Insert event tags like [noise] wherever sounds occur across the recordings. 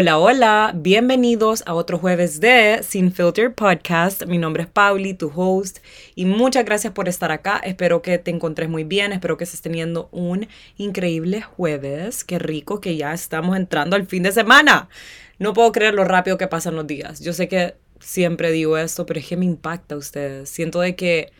Hola, hola, bienvenidos a otro jueves de Sin Filter Podcast. Mi nombre es Pauli, tu host, y muchas gracias por estar acá. Espero que te encontres muy bien, espero que estés teniendo un increíble jueves. Qué rico que ya estamos entrando al fin de semana. No puedo creer lo rápido que pasan los días. Yo sé que siempre digo esto, pero es que me impacta a ustedes. Siento de que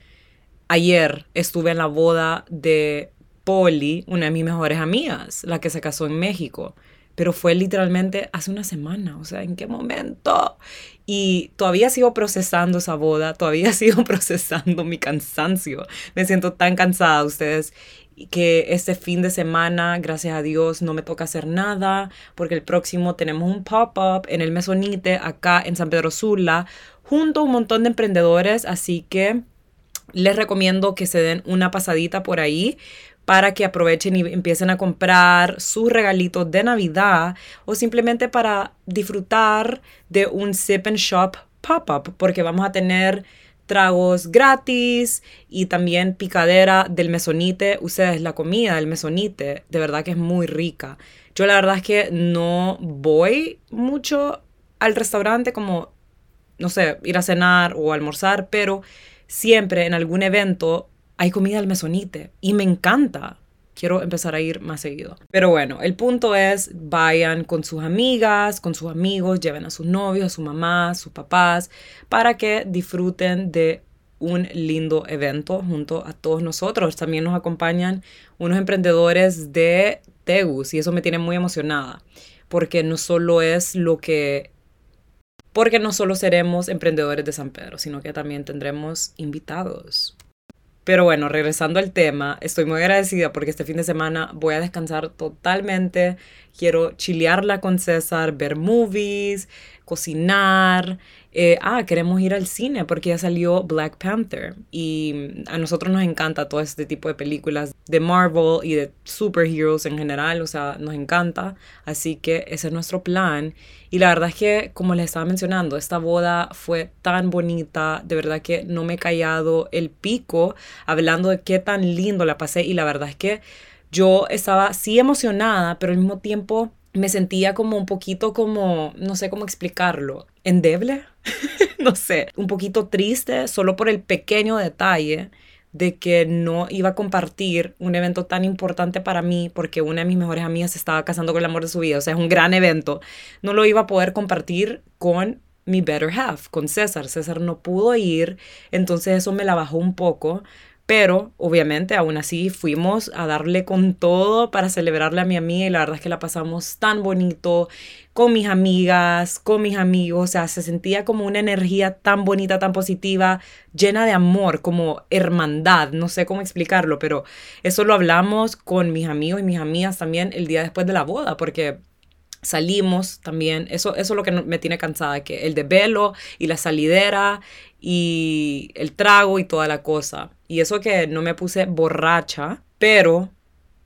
ayer estuve en la boda de Polly, una de mis mejores amigas, la que se casó en México pero fue literalmente hace una semana, o sea, ¿en qué momento? Y todavía sigo procesando esa boda, todavía [laughs] sigo procesando mi cansancio. Me siento tan cansada, ustedes, que este fin de semana, gracias a Dios, no me toca hacer nada, porque el próximo tenemos un pop-up en el Mesonite, acá en San Pedro Sula, junto a un montón de emprendedores, así que les recomiendo que se den una pasadita por ahí para que aprovechen y empiecen a comprar sus regalitos de Navidad o simplemente para disfrutar de un sip and shop pop-up porque vamos a tener tragos gratis y también picadera del mesonite. Ustedes, la comida del mesonite, de verdad que es muy rica. Yo la verdad es que no voy mucho al restaurante como, no sé, ir a cenar o almorzar, pero siempre en algún evento hay comida al mesonite y me encanta. Quiero empezar a ir más seguido. Pero bueno, el punto es, vayan con sus amigas, con sus amigos, lleven a sus novios, a su mamá, a sus papás, para que disfruten de un lindo evento junto a todos nosotros. También nos acompañan unos emprendedores de Tegus y eso me tiene muy emocionada, porque no solo es lo que porque no solo seremos emprendedores de San Pedro, sino que también tendremos invitados. Pero bueno, regresando al tema, estoy muy agradecida porque este fin de semana voy a descansar totalmente. Quiero chilearla con César, ver movies, cocinar. Eh, ah, queremos ir al cine porque ya salió Black Panther y a nosotros nos encanta todo este tipo de películas de Marvel y de superheroes en general, o sea, nos encanta. Así que ese es nuestro plan. Y la verdad es que, como les estaba mencionando, esta boda fue tan bonita, de verdad que no me he callado el pico hablando de qué tan lindo la pasé y la verdad es que yo estaba sí emocionada, pero al mismo tiempo me sentía como un poquito como, no sé cómo explicarlo, endeble, [laughs] no sé, un poquito triste solo por el pequeño detalle de que no iba a compartir un evento tan importante para mí porque una de mis mejores amigas se estaba casando con el amor de su vida, o sea, es un gran evento, no lo iba a poder compartir con mi better half, con César. César no pudo ir, entonces eso me la bajó un poco, pero obviamente aún así fuimos a darle con todo para celebrarle a mi amiga y la verdad es que la pasamos tan bonito con mis amigas, con mis amigos, o sea, se sentía como una energía tan bonita, tan positiva, llena de amor, como hermandad, no sé cómo explicarlo, pero eso lo hablamos con mis amigos y mis amigas también el día después de la boda, porque salimos también, eso, eso es lo que me tiene cansada, que el de velo y la salidera y el trago y toda la cosa. Y eso que no me puse borracha, pero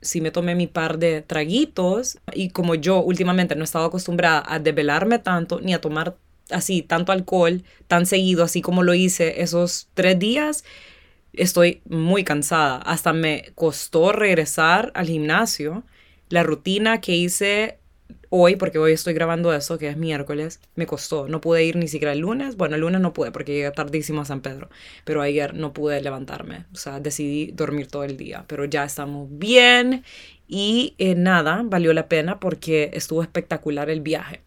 sí me tomé mi par de traguitos y como yo últimamente no he estado acostumbrada a develarme tanto ni a tomar así tanto alcohol tan seguido así como lo hice esos tres días, estoy muy cansada. Hasta me costó regresar al gimnasio. La rutina que hice hoy, porque hoy estoy grabando eso, que es miércoles, me costó. No pude ir ni siquiera el lunes. Bueno, el lunes no pude porque llegué tardísimo a San Pedro. Pero ayer no pude levantarme. O sea, decidí dormir todo el día. Pero ya estamos bien. Y eh, nada, valió la pena porque estuvo espectacular el viaje.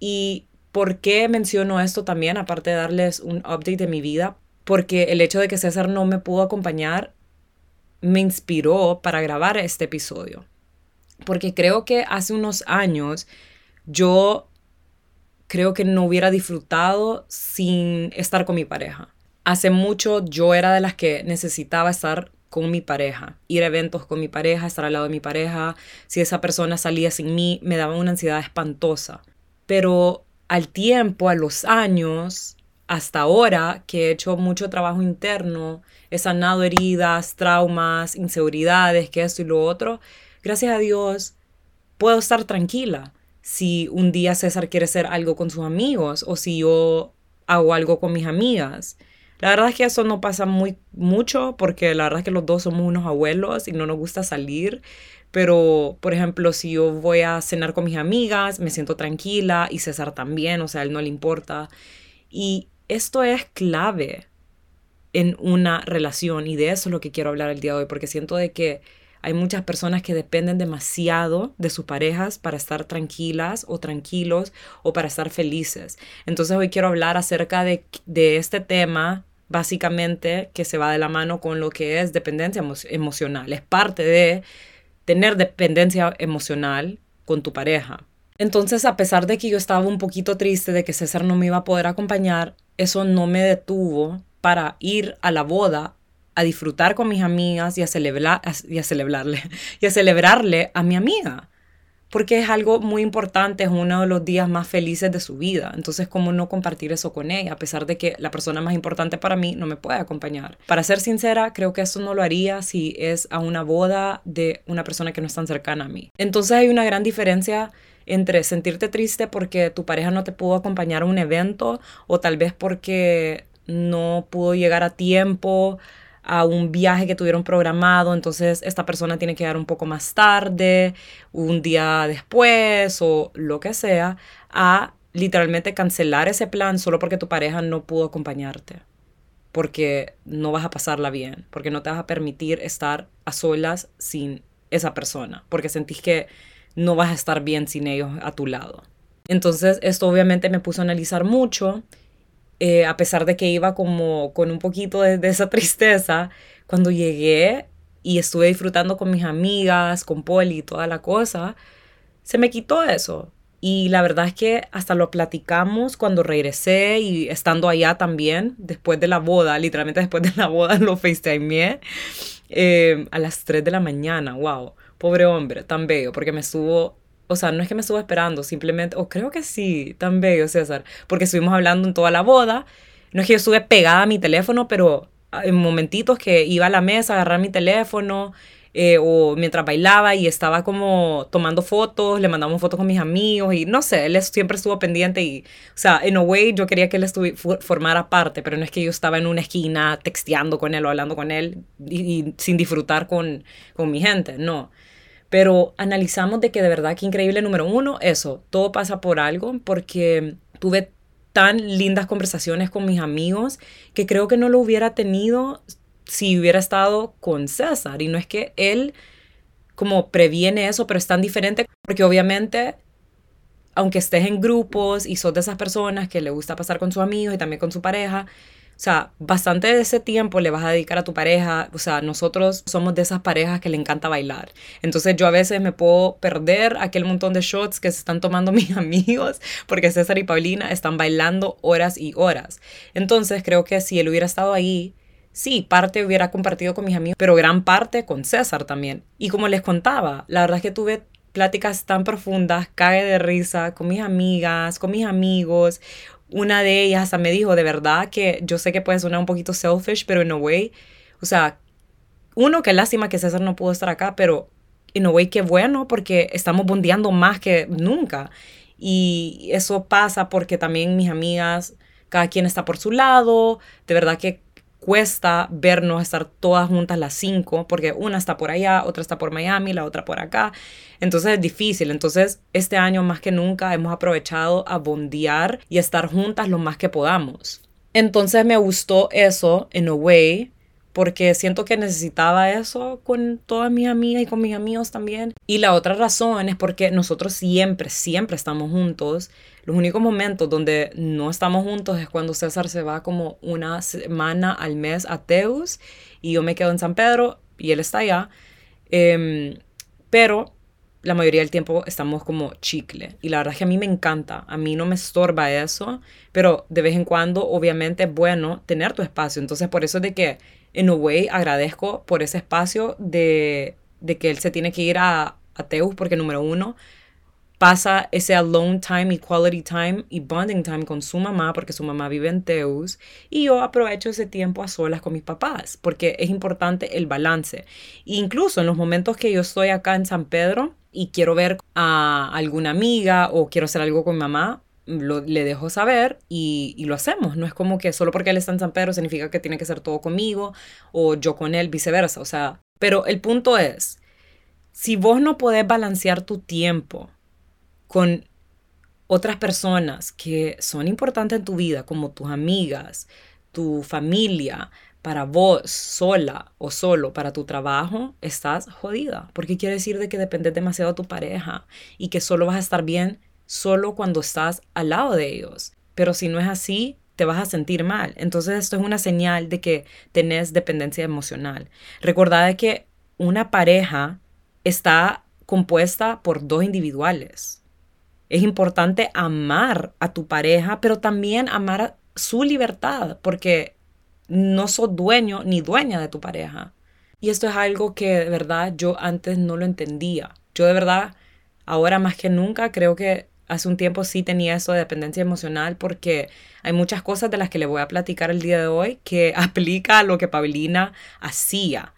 ¿Y por qué menciono esto también? Aparte de darles un update de mi vida. Porque el hecho de que César no me pudo acompañar me inspiró para grabar este episodio porque creo que hace unos años yo creo que no hubiera disfrutado sin estar con mi pareja. Hace mucho yo era de las que necesitaba estar con mi pareja, ir a eventos con mi pareja, estar al lado de mi pareja. Si esa persona salía sin mí, me daba una ansiedad espantosa. Pero al tiempo, a los años, hasta ahora que he hecho mucho trabajo interno, he sanado heridas, traumas, inseguridades, que esto y lo otro, gracias a Dios, puedo estar tranquila. Si un día César quiere hacer algo con sus amigos o si yo hago algo con mis amigas. La verdad es que eso no pasa muy mucho porque la verdad es que los dos somos unos abuelos y no nos gusta salir, Pero, por ejemplo, si yo voy a cenar con mis amigas, me siento tranquila y César también, o sea, a él no le importa. Y esto es clave en una relación y de eso es lo que quiero hablar el día de hoy, porque siento de que hay muchas personas que dependen demasiado de sus parejas para estar tranquilas o tranquilos o para estar felices. Entonces hoy quiero hablar acerca de, de este tema básicamente que se va de la mano con lo que es dependencia emocional. Es parte de tener dependencia emocional con tu pareja. Entonces, a pesar de que yo estaba un poquito triste de que César no me iba a poder acompañar, eso no me detuvo para ir a la boda a disfrutar con mis amigas y a, celebrar, y a celebrarle [laughs] y a celebrarle a mi amiga porque es algo muy importante, es uno de los días más felices de su vida. Entonces, ¿cómo no compartir eso con ella? A pesar de que la persona más importante para mí no me puede acompañar. Para ser sincera, creo que eso no lo haría si es a una boda de una persona que no es tan cercana a mí. Entonces, hay una gran diferencia entre sentirte triste porque tu pareja no te pudo acompañar a un evento o tal vez porque no pudo llegar a tiempo a un viaje que tuvieron programado, entonces esta persona tiene que llegar un poco más tarde, un día después o lo que sea, a literalmente cancelar ese plan solo porque tu pareja no pudo acompañarte, porque no vas a pasarla bien, porque no te vas a permitir estar a solas sin esa persona, porque sentís que no vas a estar bien sin ellos a tu lado. Entonces esto obviamente me puso a analizar mucho eh, a pesar de que iba como con un poquito de, esa [laughs] tristeza, cuando llegué y estuve disfrutando con mis amigas, con Poli y toda la cosa, se me quitó eso. Y la verdad es que hasta lo platicamos cuando regresé y estando allá también, después de la boda, literalmente después de la boda [laughs] lo FaceTimeé eh, a las 3 de la mañana. Wow, pobre hombre, tan bello, porque me estuvo o sea, no es que me estuvo esperando, simplemente, o creo que sí, tan bello, César, porque estuvimos hablando en toda la boda. No es que yo estuve pegada a mi teléfono, pero en momentitos que iba a la mesa a agarrar mi teléfono, eh, o mientras bailaba y estaba como tomando fotos, le mandamos fotos con mis amigos y no sé, él siempre estuvo pendiente y, o sea, en a way yo quería que él formara parte, pero no es que yo estaba en una esquina texteando con él o hablando con él y, sin disfrutar con, con mi gente, no. Pero analizamos de que de verdad que increíble, número uno, eso, todo pasa por algo, porque tuve tan lindas conversaciones con mis amigos que creo que no lo hubiera tenido si hubiera estado con César. Y no es que él como previene eso, pero es tan diferente porque obviamente, aunque estés en grupos y sos de esas personas que le gusta pasar con sus amigos y también con su pareja, o sea, bastante de ese tiempo le vas a dedicar a tu pareja. O sea, nosotros somos de esas parejas que le encanta bailar. Entonces yo a veces me puedo perder aquel montón de shots que se están tomando [laughs] mis amigos porque César y Paulina están bailando horas y horas. Entonces creo que si él hubiera estado ahí, sí, parte hubiera compartido con mis amigos, pero gran parte con César también. Y como les contaba, la verdad es que tuve pláticas tan profundas, cae de risa con mis amigas, con mis amigos una de ellas hasta me dijo, de verdad que yo sé que puede sonar un poquito selfish, pero en a way, o sea, uno, qué lástima que César no pudo estar acá, pero en a way, qué bueno, porque estamos bondeando más que nunca. Y eso pasa porque también mis amigas, cada quien está por su lado, de verdad que cuesta vernos estar todas juntas las cinco, porque una está por allá, otra está por Miami, la otra por acá. Entonces es difícil. Entonces este año más que nunca hemos aprovechado a bondear y estar juntas lo más que podamos. Entonces me gustó eso, en a way, porque siento que necesitaba eso con todas mis amigas y con mis amigos también. Y la otra razón es porque nosotros siempre, siempre estamos juntos. Los únicos momentos donde no estamos juntos es cuando César se va como una semana al mes a Teus y yo me quedo en San Pedro y él está allá. Em, pero la mayoría del tiempo estamos como chicle. Y la verdad es que a mí me encanta, a mí no me estorba eso, pero de vez en cuando obviamente es bueno tener tu espacio. Entonces por eso es de que en a way agradezco por ese espacio de, de que él se tiene que ir a, Teus porque número uno pasa ese alone time y quality time y bonding time con su mamá porque su mamá vive en Teus y yo aprovecho ese tiempo a solas con mis papás porque es importante el balance. incluso en los momentos que yo estoy acá en San Pedro y quiero ver a alguna amiga o quiero hacer algo con mi mamá, le dejo saber y, y, lo hacemos. No es como que solo porque él está en San Pedro significa que tiene que ser todo conmigo o yo con él, viceversa. O sea, pero el punto es, Si vos no podés balancear tu tiempo con otras personas que son importantes en tu vida, como tus amigas, tu familia, para vos sola o solo para tu trabajo, estás jodida. Porque quiere decir de que dependes demasiado de tu pareja y que solo vas a estar bien solo cuando estás al lado de ellos. Pero si no es así, te vas a sentir mal. Entonces esto es una señal de que tenés dependencia emocional. Recordad que una pareja está compuesta por dos individuales. Es importante amar a tu pareja, pero también amar su libertad, porque no sos dueño ni dueña de tu pareja. Y esto es algo que de verdad yo antes no lo entendía. Yo de verdad, ahora más que nunca, creo que hace un tiempo sí tenía eso de dependencia emocional porque hay muchas cosas de las que le voy a platicar el día de hoy que [laughs] aplica a lo que Paulina hacía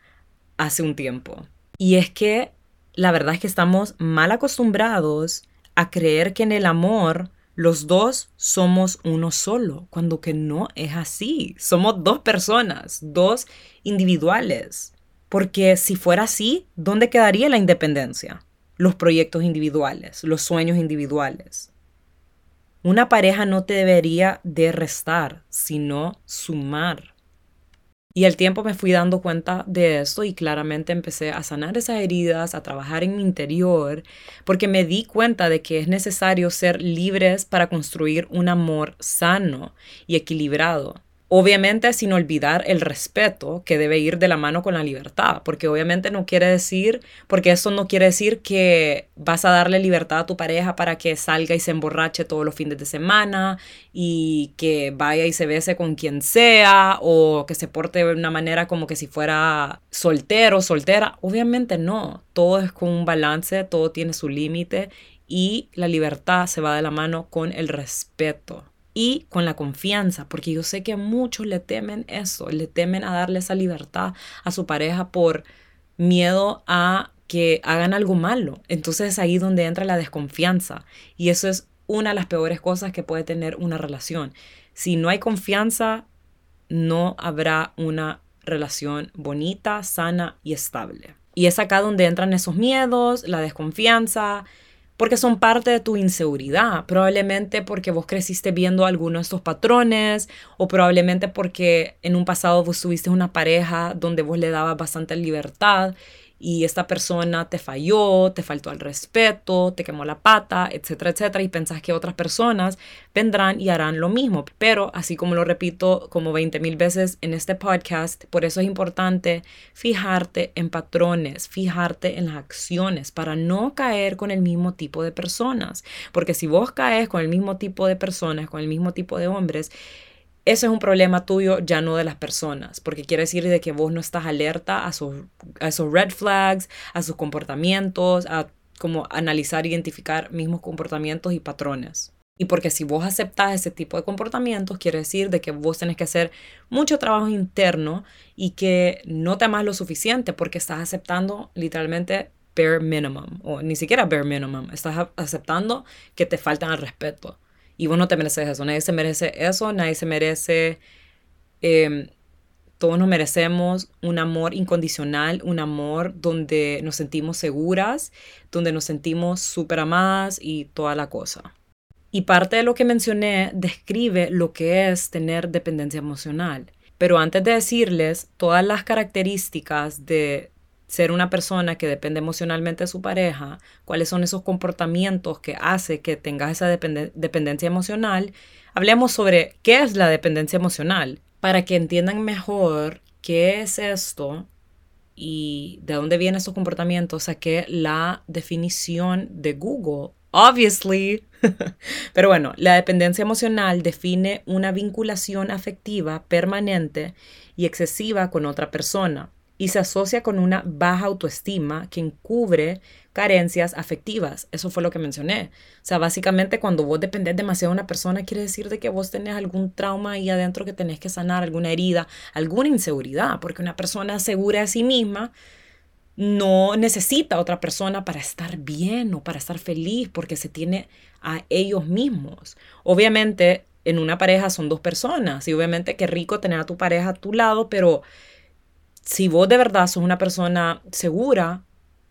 hace un tiempo. Y es que la verdad es que estamos mal acostumbrados a creer que en el amor los dos somos uno solo, cuando que no es así. Somos dos personas, dos individuales. Porque si fuera así, ¿dónde quedaría la independencia? Los proyectos individuales, los sueños individuales. Una pareja no te debería de restar, sino sumar. Y al tiempo me fui dando cuenta de esto y claramente empecé a sanar esas heridas, a trabajar en mi interior, porque me di cuenta de que es necesario ser libres para construir un amor sano y equilibrado. Obviamente sin olvidar el respeto que debe ir de la mano con la libertad, porque obviamente no quiere decir, porque eso no quiere decir que vas a darle libertad a tu pareja para que salga y se emborrache todos los fines de semana y que vaya y se bese con quien sea o que se porte de una manera como que si fuera soltero, o soltera. Obviamente no, todo es con un balance, todo tiene su límite y la libertad se va de la mano con el respeto y con la confianza, porque yo sé que muchos le temen eso, le temen a darle esa libertad a su pareja por miedo a que hagan algo malo. Entonces es ahí donde entra la desconfianza y eso es una de las peores cosas que puede tener una relación. Si no hay confianza, no habrá una relación bonita, sana y estable. Y es acá donde entran esos miedos, la desconfianza, porque son parte de tu inseguridad, probablemente porque vos creciste viendo algunos de estos patrones o probablemente porque en un pasado vos tuviste una pareja donde vos le dabas bastante libertad y esta persona te falló, te faltó al respeto, te quemó la pata, etcétera, etcétera, y pensás que otras personas vendrán y harán lo mismo. Pero así como lo repito como 20 mil veces en este podcast, por eso es importante fijarte en patrones, fijarte en las acciones para no caer con el mismo tipo de personas. Porque si vos caes con el mismo tipo de personas, con el mismo tipo de hombres, ese es un problema tuyo, ya no de las personas, porque quiere decir de que vos no estás alerta a, sus, esos red flags, a sus comportamientos, a como analizar, identificar mismos comportamientos y patrones. Y porque si vos aceptás ese tipo de comportamientos, quiere decir de que vos tenés que hacer mucho trabajo interno y que no te amas lo suficiente porque estás aceptando literalmente bare minimum, o ni siquiera bare minimum, estás aceptando que te faltan al respeto y vos no te mereces eso. Nadie se merece eso, nadie se merece... Em, todos nos merecemos un amor incondicional, un amor donde nos sentimos seguras, donde nos sentimos súper amadas y toda la cosa. Y parte de lo que mencioné describe lo que es tener dependencia emocional. Pero antes de decirles todas las características de ser una persona que depende emocionalmente de su pareja, cuáles son esos comportamientos que hace que tengas esa dependencia emocional, hablemos sobre qué es la dependencia emocional, para que entiendan mejor qué es esto y de dónde vienen esos comportamientos, saqué la definición de Google. Obviously. [laughs] Pero bueno, la dependencia emocional define una vinculación afectiva permanente y excesiva con otra persona y se asocia con una baja autoestima que encubre carencias afectivas. Eso fue lo que mencioné. O sea, básicamente cuando vos dependés demasiado de una persona, quiere decir de que vos tenés algún trauma ahí adentro que tenés que sanar, alguna herida, alguna inseguridad, porque una persona segura de sí misma no necesita a otra persona para estar bien o para estar feliz, porque se tiene a ellos mismos. Obviamente, en una pareja son dos personas y obviamente qué rico tener a tu pareja a tu lado, pero si vos de verdad sos una persona segura,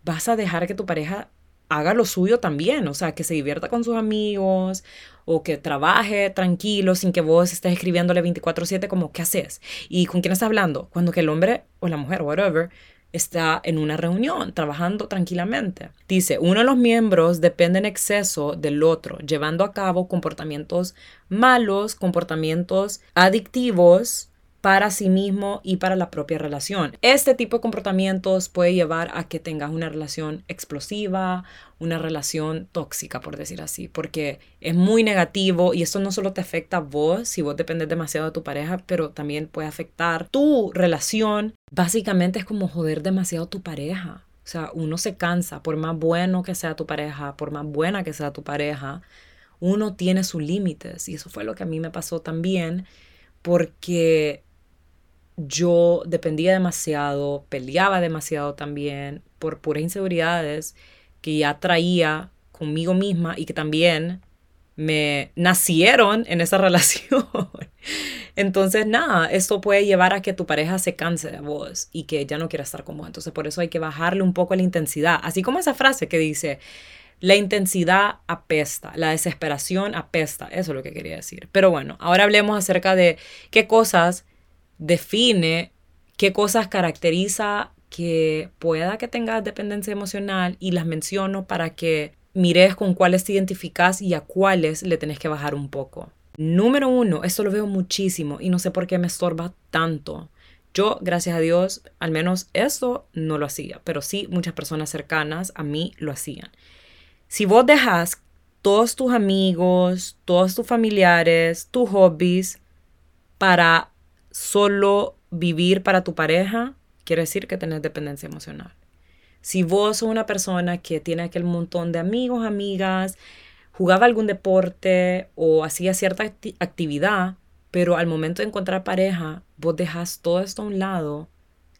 vas a dejar que tu pareja haga lo suyo también, o sea, que se divierta con sus amigos o que trabaje tranquilo sin que vos estés escribiéndole 24/7 como, ¿qué haces? ¿Y con quién estás hablando? Cuando que el hombre o la mujer, whatever, está en una reunión trabajando tranquilamente. Dice, uno de los miembros depende en exceso del otro, llevando a cabo comportamientos malos, comportamientos adictivos para sí mismo y para la propia relación. Este tipo de comportamientos puede llevar a que tengas una relación explosiva, una relación tóxica, por decir así, porque es muy negativo y esto no solo te afecta a vos, si vos dependes demasiado de tu pareja, pero también puede afectar tu relación. Básicamente es como joder demasiado a tu pareja. O sea, uno se cansa, por más bueno que sea tu pareja, por más buena que sea tu pareja, uno tiene sus límites. Y eso fue lo que a mí me pasó también, porque yo dependía demasiado, peleaba demasiado también por puras inseguridades que ya traía conmigo misma y que también me nacieron en esa [laughs] relación. Entonces, nada, esto puede llevar a que tu pareja se canse de vos y que ya no quiera estar con vos. Entonces, por eso hay que bajarle un poco la intensidad. Así como esa frase que dice, la intensidad apesta, la desesperación apesta. Eso es lo que quería decir. Pero bueno, ahora hablemos acerca de qué cosas define qué cosas caracteriza que pueda que tengas dependencia emocional y las menciono para que mires con cuáles te identificas y a cuáles le tenés que bajar un poco. Número uno, esto lo veo muchísimo y no sé por qué me estorba tanto. Yo, gracias a Dios, al menos esto no lo hacía, pero sí muchas personas cercanas a mí lo hacían. Si vos dejas todos tus amigos, todos tus familiares, tus hobbies para solo vivir para tu pareja, quiere decir que tenés dependencia emocional. Si vos sos una persona que tiene aquel montón de amigos, amigas, jugaba algún deporte o hacía cierta actividad, pero al momento de encontrar pareja, vos dejas todo esto a un lado,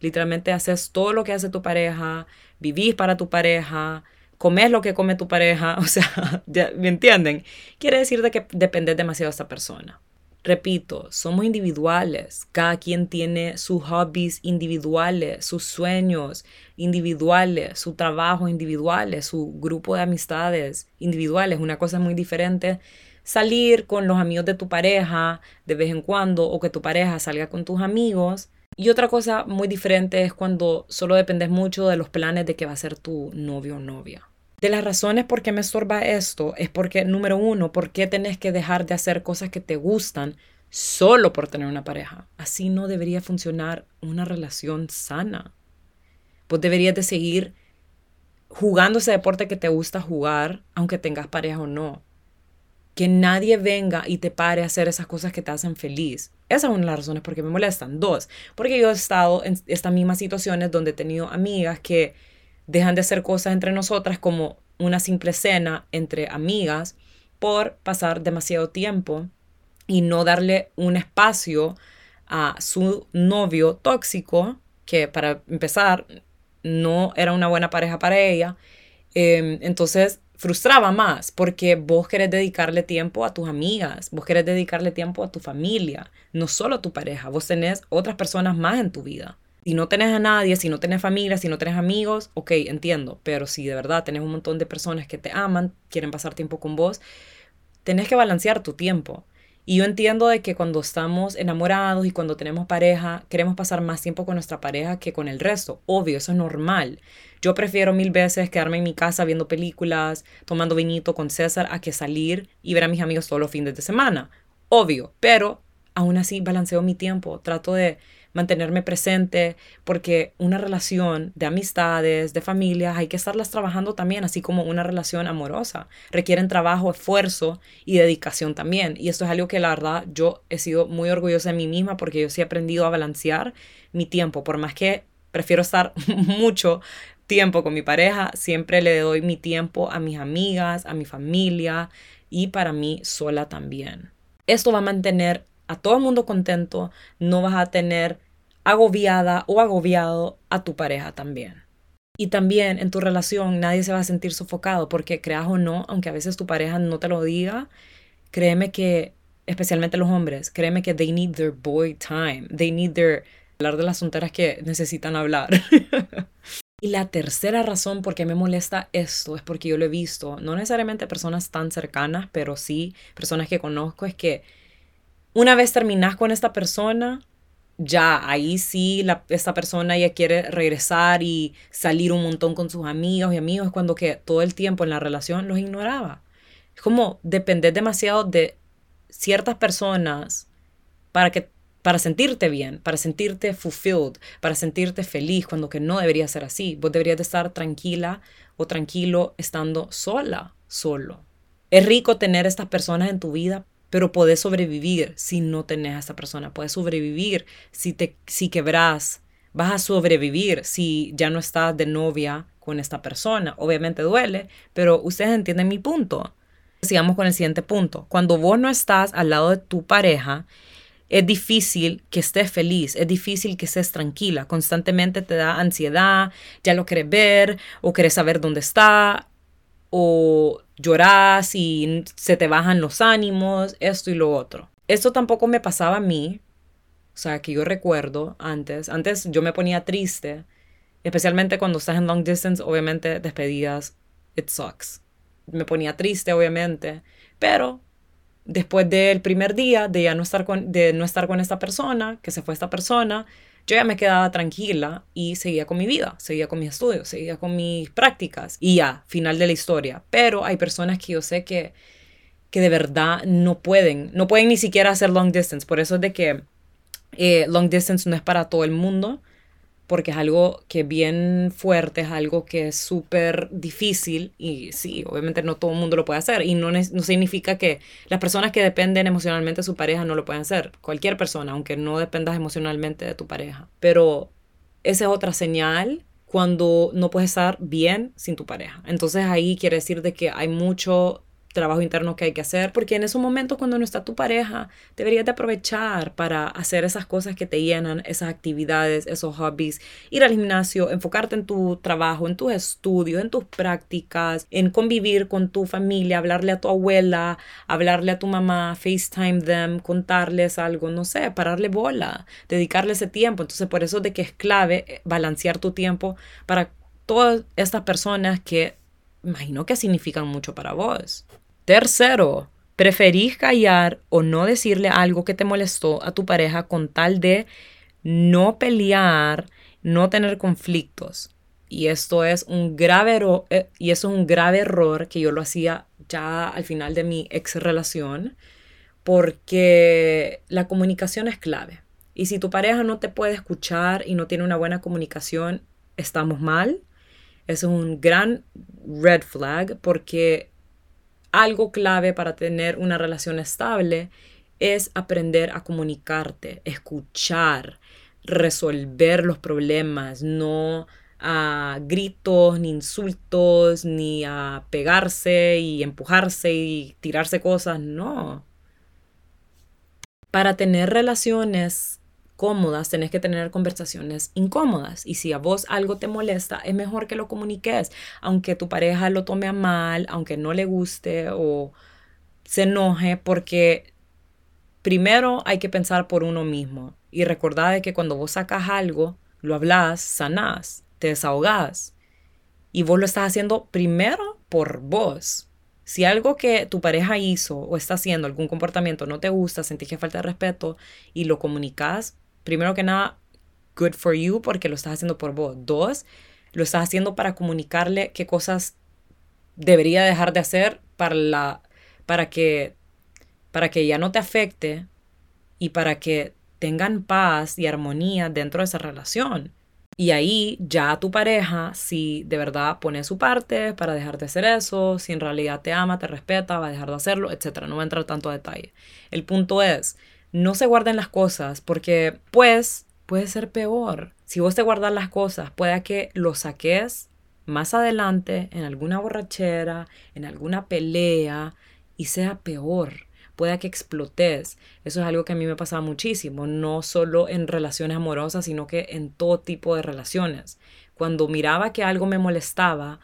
literalmente haces todo lo que hace tu pareja, vivís para tu pareja, comes lo que come tu pareja, [laughs] o sea, ¿me entienden? Quiere decir de que dependes demasiado de esta persona. Repito, somos individuales, cada quien tiene sus hobbies individuales, sus sueños individuales, su trabajo individuales, su grupo de amistades individuales. Una cosa muy diferente salir con los amigos de tu pareja de vez en cuando o que tu pareja salga con tus amigos. Y otra cosa muy diferente es cuando solo dependes mucho de los planes de que va a ser tu novio o novia. De las razones por qué me estorba esto es porque, número uno, ¿por qué tenés que dejar de hacer cosas que te gustan solo por tener una pareja? Así no debería funcionar una relación sana. Vos deberías de seguir jugando ese deporte que te gusta jugar, aunque tengas pareja o no. Que nadie venga y te pare a hacer esas cosas que te hacen feliz. Esa es una de las razones por qué me molestan. Dos, porque yo he estado en estas mismas situaciones donde he tenido amigas que dejan de hacer cosas entre nosotras como una simple cena entre amigas por pasar demasiado tiempo y no darle un espacio a su novio tóxico, que para empezar no era una buena pareja para ella. Em, entonces frustraba más porque vos querés dedicarle tiempo a tus amigas, vos querés dedicarle tiempo a tu familia, no solo a tu pareja, vos tenés otras personas más en tu vida. Si no tenés a nadie, si no tenés familia, si no tenés amigos, ok, entiendo, pero si de verdad tenés un montón de personas que te aman, quieren pasar tiempo con vos, tenés que balancear tu tiempo. Y yo entiendo de que cuando estamos enamorados y cuando tenemos pareja, queremos pasar más tiempo con nuestra pareja que con el resto. Obvio, eso es normal. Yo prefiero mil veces quedarme en mi casa viendo películas, tomando vinito con César, a que salir y ver a mis amigos todos los fines de semana. Obvio, pero aún así balanceo mi tiempo. Trato de mantenerme presente, porque una relación de amistades, de familias, hay que estarlas trabajando también, así como una relación amorosa. Requieren trabajo, esfuerzo y dedicación también. Y esto es algo que la verdad yo he sido muy orgullosa de mí misma porque yo sí he aprendido a balancear mi tiempo, por más que prefiero estar [laughs] mucho tiempo con mi pareja, siempre le doy mi tiempo a mis amigas, a mi familia y para mí sola también. Esto va a mantener a todo el mundo contento, no vas a tener agobiada o agobiado a tu pareja también. Y también en tu relación nadie se va a sentir sofocado porque creas o no, aunque a veces tu pareja no te lo diga, créeme que, especialmente los hombres, créeme que they need their boy time, they need their hablar de las tonteras que necesitan hablar. [laughs] Y la tercera razón por qué me molesta esto es porque yo lo he visto, no necesariamente personas tan cercanas, pero sí personas que conozco, es que una vez terminas con esta persona, ya ahí sí esta persona ya quiere regresar y salir un montón con sus amigos y amigos, cuando que todo el tiempo en la relación los ignoraba. Es como depender demasiado de ciertas personas para que para sentirte bien, para sentirte fulfilled, para sentirte feliz, cuando que no debería ser así. Vos deberías de estar tranquila o tranquilo estando sola, solo. Es rico tener estas personas en tu vida, pero podés sobrevivir si no tenés a esta persona. Puedes sobrevivir si te si quebras. Vas a sobrevivir si ya no estás de novia con esta persona. Obviamente duele, pero ustedes entienden mi punto. Sigamos con el siguiente punto. Cuando vos no estás al lado de tu pareja, es difícil que estés feliz, es difícil que estés tranquila, constantemente te da ansiedad, ya lo quieres ver o quieres saber dónde está o lloras y se te bajan los ánimos, esto y lo otro. Esto tampoco me pasaba a mí, o sea, que yo recuerdo antes, antes yo me ponía triste, especialmente cuando estás en long distance, obviamente despedidas, it sucks. Me ponía triste, obviamente, pero después del primer día de ya no estar con, de no estar con esta persona, que se fue esta persona, yo ya me quedaba tranquila y seguía con mi vida, seguía con mis estudios, seguía con mis prácticas y ya, final de la historia. Pero hay personas que yo sé que, que de verdad no pueden, no pueden ni siquiera hacer long distance. Por eso es de que eh, long distance no es para todo el mundo porque es algo que es bien fuerte, es algo que es súper difícil y sí, obviamente no todo el mundo lo puede hacer y no, no significa que las personas que dependen emocionalmente de su pareja no lo pueden hacer, cualquier persona, aunque no dependas emocionalmente de tu pareja. Pero esa es otra señal cuando no puedes estar bien sin tu pareja. Entonces ahí quiere decir de que hay mucho trabajo interno que hay que hacer, porque en esos momentos cuando no está tu pareja, deberías de aprovechar para hacer esas cosas que te llenan, esas actividades, esos hobbies, ir al gimnasio, enfocarte en tu trabajo, en tus estudios, en tus prácticas, en convivir con tu familia, hablarle a tu abuela, hablarle a tu mamá, FaceTime them, contarles algo, no sé, pararle bola, dedicarle ese tiempo. Entonces por eso de que es clave eh, balancear tu tiempo para todas estas personas que imagino que significan mucho para vos. Tercero, preferís callar o no decirle algo que te molestó a tu pareja con tal de no pelear, no tener conflictos. Y esto es un grave error, eh, y eso es un grave error que yo lo hacía ya al final de mi ex relación, porque la comunicación es clave. Y si tu pareja no te puede escuchar y no tiene una buena comunicación, estamos mal. Es un gran red flag porque algo clave para tener una relación estable es aprender a comunicarte, escuchar, resolver los problemas, no a gritos, ni insultos, ni a pegarse y empujarse y tirarse cosas, no. Para tener relaciones cómodas, tenés que tener conversaciones incómodas. Y si a vos algo te molesta, es mejor que lo comuniques, aunque tu pareja lo tome a mal, aunque no le guste o se enoje, porque primero hay que pensar por uno mismo. Y recordad que cuando vos sacas algo, lo hablas, sanás, te desahogás. Y vos lo estás haciendo primero por vos. Si algo que tu pareja hizo o está haciendo, algún comportamiento no te gusta, sentís que falta de respeto y lo comunicas, primero que nada, good for you porque lo estás haciendo por vos. Dos, lo estás haciendo para comunicarle qué cosas debería dejar de hacer para, la, para, que, para que ya no te afecte y para que tengan paz y armonía dentro de esa relación. Y ahí ya tu pareja, si de verdad pone su parte para dejar de hacer eso, si en realidad te ama, te respeta, va a dejar de hacerlo, etc. No voy a entrar tanto a detalle. El punto es, no se guarden las cosas porque pues puede ser peor. Si vos te guardas las cosas, puede que lo saques más adelante en alguna borrachera, en alguna pelea y sea peor. Puede que explotes. Eso es algo que a mí me pasaba muchísimo, no solo en relaciones amorosas, sino que en todo tipo de relaciones. Cuando miraba que algo me molestaba,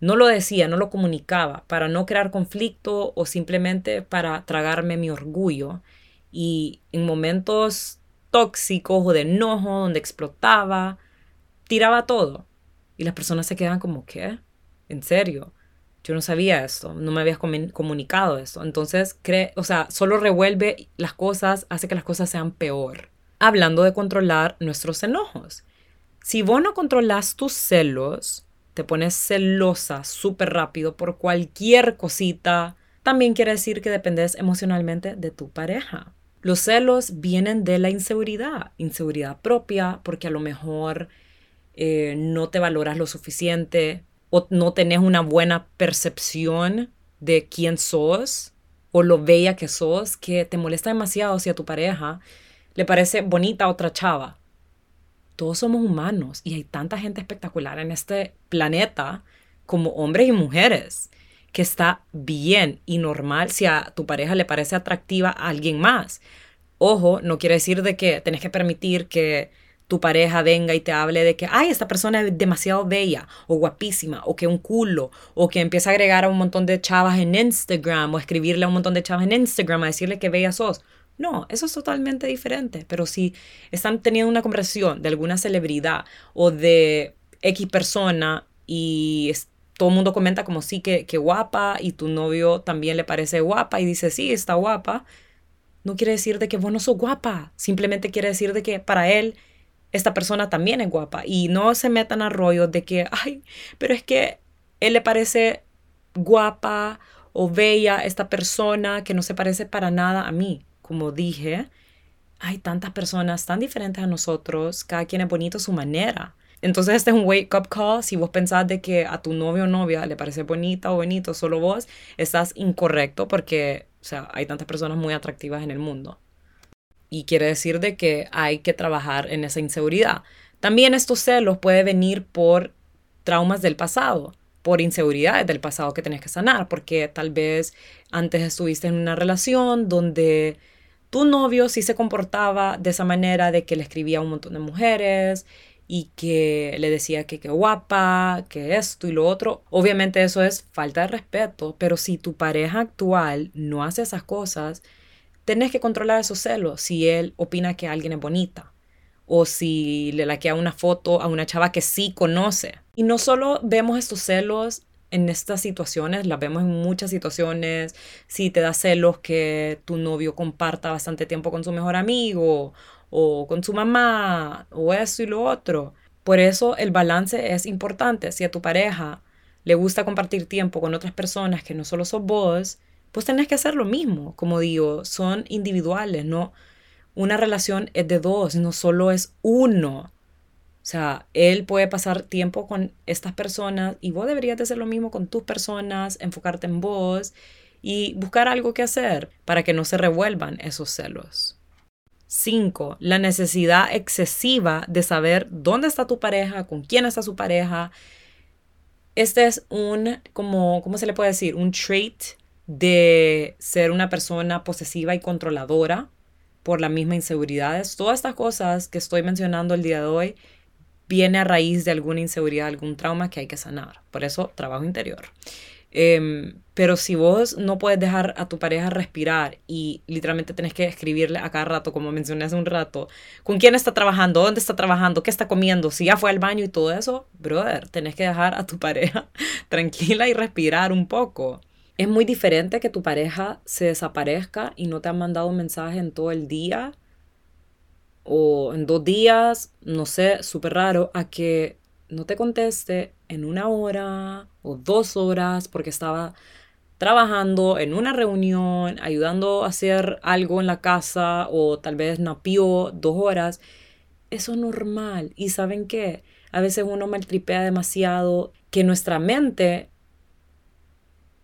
no lo decía, no lo comunicaba para no crear conflicto o simplemente para tragarme mi orgullo y en momentos tóxicos o de enojo, donde explotaba, tiraba todo. Y las personas se quedan como, ¿qué? ¿En serio? Yo no sabía esto, no me habías comunicado esto. Entonces, cree, o sea, solo revuelve las cosas, hace que las cosas sean peor. Hablando de controlar nuestros enojos. Si vos no controlas tus celos, te pones celosa súper rápido por cualquier cosita, también quiere decir que dependes emocionalmente de tu pareja. Los celos vienen de la inseguridad, inseguridad propia, porque a lo mejor eh, no te valoras lo suficiente o no tenés una buena percepción de quién sos o lo bella que sos, que te molesta demasiado si a tu pareja le parece bonita otra chava. Todos somos humanos y hay tanta gente espectacular en este planeta como hombres y mujeres que está bien y normal si a tu pareja le parece atractiva a alguien más. Ojo, no quiere decir de que tenés que permitir que tu pareja venga y te hable de que, ay, esta persona es demasiado bella o guapísima o que un culo o que empieza a agregar a un montón de chavas en Instagram o escribirle a un montón de chavas en Instagram a decirle que bella sos. No, eso es totalmente diferente. Pero si están teniendo una conversación de alguna celebridad o de X persona y todo el mundo comenta como sí, que, que guapa y tu novio también le parece guapa y dice sí, está guapa, no quiere decir de que vos no sos guapa. Simplemente quiere decir de que para él esta persona también es guapa. Y no se metan a rollo de que, ay, pero es que él le parece guapa o bella esta persona que no se parece para nada a mí. Como dije, hay tantas personas tan diferentes a nosotros, cada quien es bonito a su manera. Entonces este es un wake up call. Si vos pensás de que a tu novio o novia le parece bonita o bonito solo vos, estás incorrecto porque, o sea, hay tantas personas muy atractivas en el mundo y quiere decir de que hay que trabajar en esa inseguridad. También estos celos pueden venir por traumas del pasado, por inseguridades del pasado que tenés que sanar, porque tal vez antes estuviste en una relación donde tu novio sí se comportaba de esa manera de que le escribía a un montón de mujeres y que le decía que qué guapa, que esto y lo otro. Obviamente eso es falta de respeto, pero si tu pareja actual no hace esas cosas, tenés que controlar esos celos si él opina que alguien es bonita o si le laquea una foto a una chava que sí conoce. Y no solo vemos estos celos en estas situaciones, las vemos en muchas situaciones. Si te da celos que tu novio comparta bastante tiempo con su mejor amigo o con su mamá o eso y lo otro. Por eso el balance es importante. Si a tu pareja le gusta compartir tiempo con otras personas que no solo sos vos, pues tenés que hacer lo mismo. Como digo, son individuales, no una relación es de dos, no solo es uno. O sea, él puede pasar tiempo con estas personas y vos deberías de hacer lo mismo con tus personas, enfocarte en vos y buscar algo que hacer para que no se revuelvan esos celos. 5. La necesidad excesiva de saber dónde está tu pareja, con quién está su pareja. Este es un, como, ¿cómo se le puede decir? Un trait de ser una persona posesiva y controladora por las mismas inseguridades. Todas estas cosas que estoy mencionando el día de hoy viene a raíz de alguna inseguridad, algún trauma que hay que sanar. Por eso, trabajo interior. Em, pero si vos no puedes dejar a tu pareja respirar y literalmente tenés que escribirle a cada rato, como mencioné hace un rato, con quién está trabajando, dónde está trabajando, qué está comiendo, si ya fue al baño y todo eso, brother, tenés que dejar a tu [laughs] pareja tranquila y respirar un poco. Es muy diferente que tu pareja se desaparezca y no te ha mandado un mensaje en todo el día o en dos días, no sé, súper raro, a que no te conteste en una hora o dos horas porque estaba trabajando en una reunión, ayudando a hacer algo en la casa o tal vez napió dos horas. Eso es normal. ¿Y saben qué? A veces uno maltripea demasiado que nuestra mente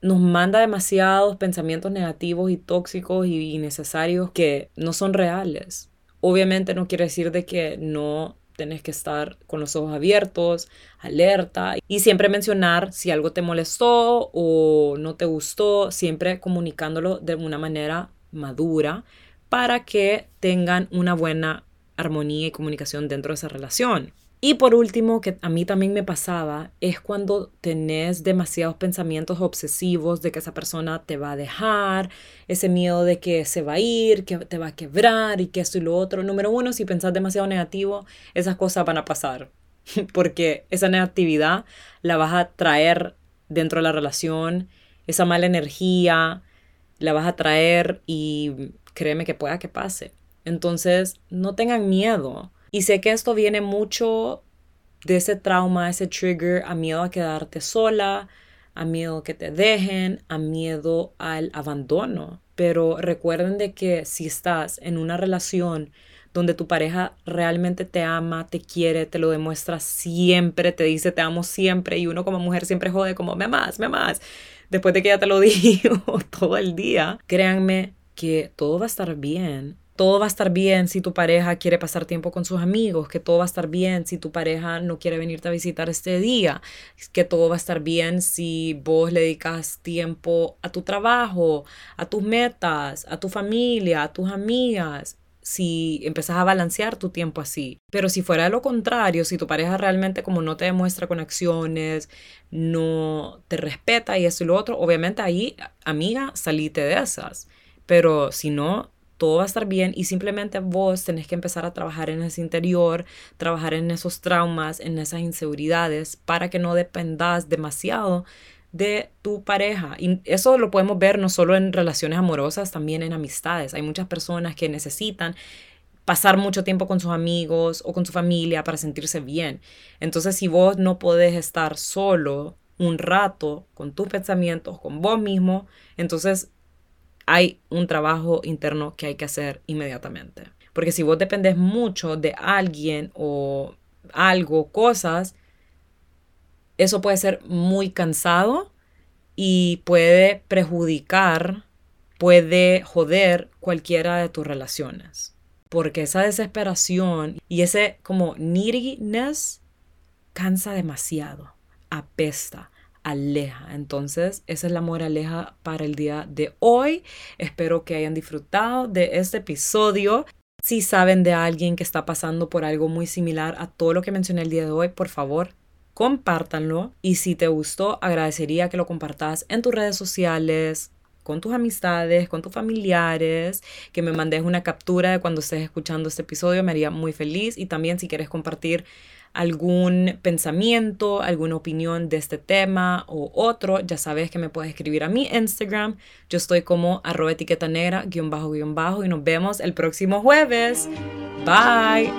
nos manda demasiados pensamientos negativos y tóxicos y innecesarios que no son reales. Obviamente no quiere decir de que no tenés que estar con los ojos abiertos, alerta y siempre mencionar si algo te molestó o no te gustó, siempre comunicándolo de una manera madura para que tengan una buena armonía y comunicación dentro de esa relación. Y por último, que a mí también me pasaba, es cuando tenés demasiados pensamientos obsesivos de que esa persona te va a dejar, ese miedo de que se va a ir, que te va a quebrar y que esto y lo otro. Número uno, si pensás demasiado negativo, esas cosas van a pasar. [laughs] porque esa negatividad la vas a traer dentro de la relación, esa mala energía la vas a traer y créeme que pueda que pase. Entonces, no tengan miedo. Y sé que esto viene mucho de ese trauma, ese trigger, a miedo a quedarte sola, a miedo que te dejen, a miedo al abandono. Pero recuerden de que si estás en una relación donde tu pareja realmente te ama, te quiere, te lo demuestra siempre, te dice te amo siempre y uno como mujer siempre jode como me amas, me amas, después de que ya te lo [laughs] digo todo el día, créanme que todo va a estar bien todo va a estar bien si tu pareja quiere pasar tiempo con sus amigos, que todo va a estar bien si tu pareja no quiere venirte a visitar este día, que todo va a estar bien si vos le dedicas tiempo a tu trabajo, a tus metas, a tu familia, a tus amigas si empezás a balancear tu tiempo así. Pero si fuera lo contrario, si tu pareja realmente como no te demuestra conexiones, no te respeta y eso y lo otro, obviamente ahí, amiga, salite de esas. Pero si no, todo va a estar bien y simplemente vos tenés que empezar a trabajar en ese interior, trabajar en esos traumas, en esas inseguridades, para que no dependas demasiado de tu pareja. Y eso lo podemos ver no solo en relaciones amorosas, también en amistades. Hay muchas personas que necesitan pasar mucho tiempo con sus amigos o con su familia para sentirse bien. Entonces, si vos no podés estar solo un rato con tus pensamientos, con vos mismo, entonces hay un trabajo interno que hay que hacer inmediatamente. Porque si vos dependes mucho de alguien o algo, cosas, eso puede ser muy cansado y puede perjudicar, puede joder cualquiera de tus relaciones. Porque esa desesperación y ese como neediness cansa demasiado, apesta aleja. Entonces, esa es la moraleja para el día de hoy. Espero que hayan disfrutado de este episodio. Si saben de alguien que está pasando por algo muy similar a todo lo que mencioné el día de hoy, por favor, compártanlo. Y si te gustó, agradecería que lo compartas en tus redes sociales, con tus amistades, con tus familiares, que me mandes una captura de cuando estés escuchando este episodio, me haría muy feliz. Y también si quieres compartir algún pensamiento, alguna opinión de este tema o otro, ya sabes que me puedes escribir a mi Instagram. Yo estoy como arroba etiqueta negra, guion bajo, guion bajo, y nos vemos el próximo jueves. Bye.